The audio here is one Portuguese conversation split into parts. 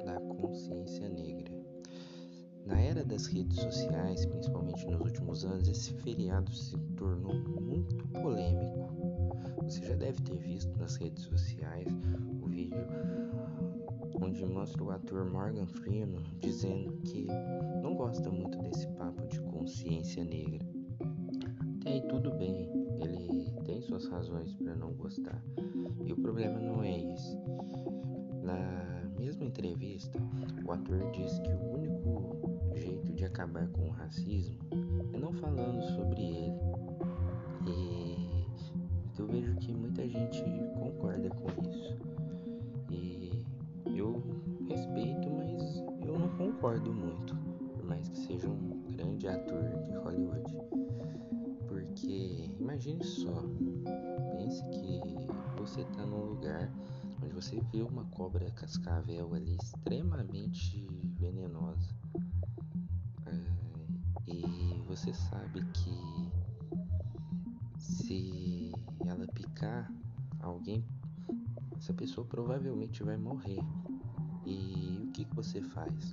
da consciência negra. Na era das redes sociais, principalmente nos últimos anos, esse feriado se tornou muito polêmico. Você já deve ter visto nas redes sociais o vídeo onde mostra o ator Morgan Freeman dizendo que não gosta muito desse papo de consciência negra. Até aí tudo bem, ele tem suas razões para não gostar. E o problema não é esse. Na mesma entrevista, o ator disse que o único jeito de acabar com o racismo é não falando sobre ele. E eu vejo que muita gente concorda com isso. E eu respeito, mas eu não concordo muito, por mais que seja um grande ator de Hollywood. Porque imagine só, pense que você está num lugar onde você vê uma cobra cascavel ali extremamente venenosa. É, e você sabe que se ela picar alguém, essa pessoa provavelmente vai morrer. E o que, que você faz?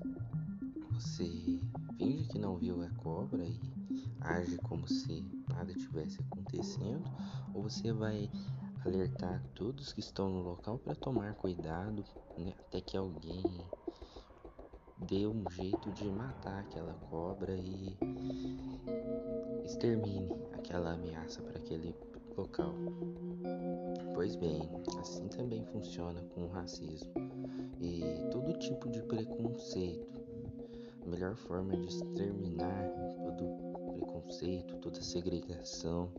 Você finge que não viu a cobra e age como se nada tivesse acontecendo, ou você vai alertar todos que estão no local para tomar cuidado né, até que alguém dê um jeito de matar aquela cobra e extermine aquela ameaça para aquele local. Pois bem, assim também funciona com o racismo e todo tipo de preconceito. A melhor forma de exterminar todo preconceito, toda segregação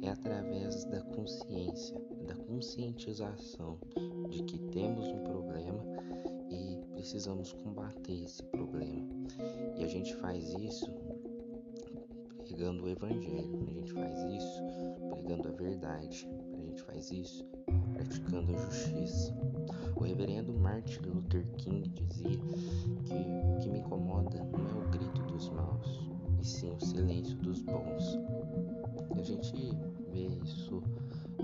é através da consciência, da conscientização de que temos um problema e precisamos combater esse problema. E a gente faz isso pregando o evangelho, a gente faz isso pregando a verdade, a gente faz isso praticando a justiça. O reverendo Martin Luther King dizia que o que me incomoda não é o grito dos maus, e sim o silêncio dos bons. A gente vê isso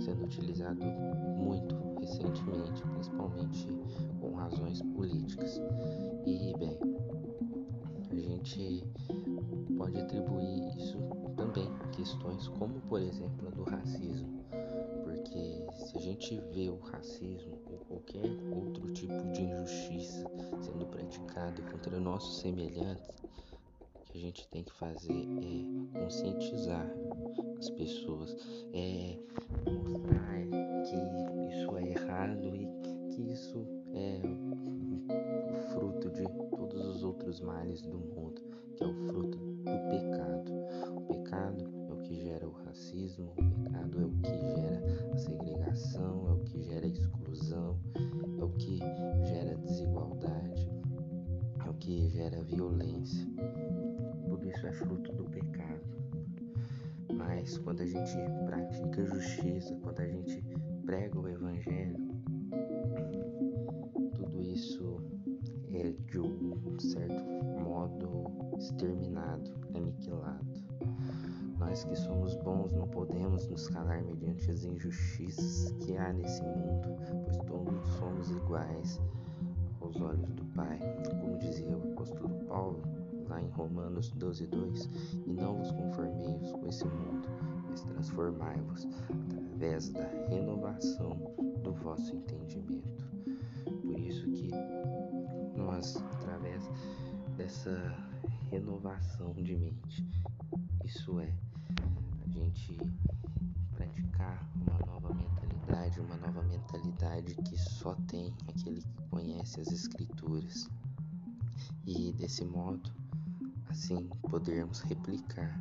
sendo utilizado muito recentemente, principalmente com razões políticas. E bem, a gente pode atribuir isso também a questões como, por exemplo, a do racismo, porque se a gente vê o racismo ou qualquer outro tipo de injustiça sendo praticado contra nossos semelhantes, que a gente tem que fazer é conscientizar as pessoas, é mostrar que isso é errado e que isso é fruto de todos os outros males do mundo, que é o fruto do pecado. O pecado é o que gera o racismo, o pecado é o que gera a segregação, é o que gera a exclusão, é o que gera desigualdade, é o que gera violência. Isso é fruto do pecado. Mas quando a gente pratica justiça, quando a gente prega o evangelho, tudo isso é de um certo modo exterminado, aniquilado. Nós que somos bons não podemos nos calar mediante as injustiças que há nesse mundo, pois todos somos iguais aos olhos do Pai, como dizia o apóstolo Paulo em Romanos 12, 2, e não vos conformeis com esse mundo, mas transformai-vos através da renovação do vosso entendimento. Por isso que nós, através dessa renovação de mente, isso é, a gente praticar uma nova mentalidade, uma nova mentalidade que só tem aquele que conhece as escrituras. E desse modo assim podermos replicar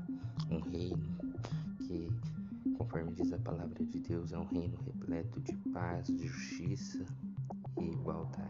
um reino que, conforme diz a palavra de Deus, é um reino repleto de paz, de justiça e igualdade.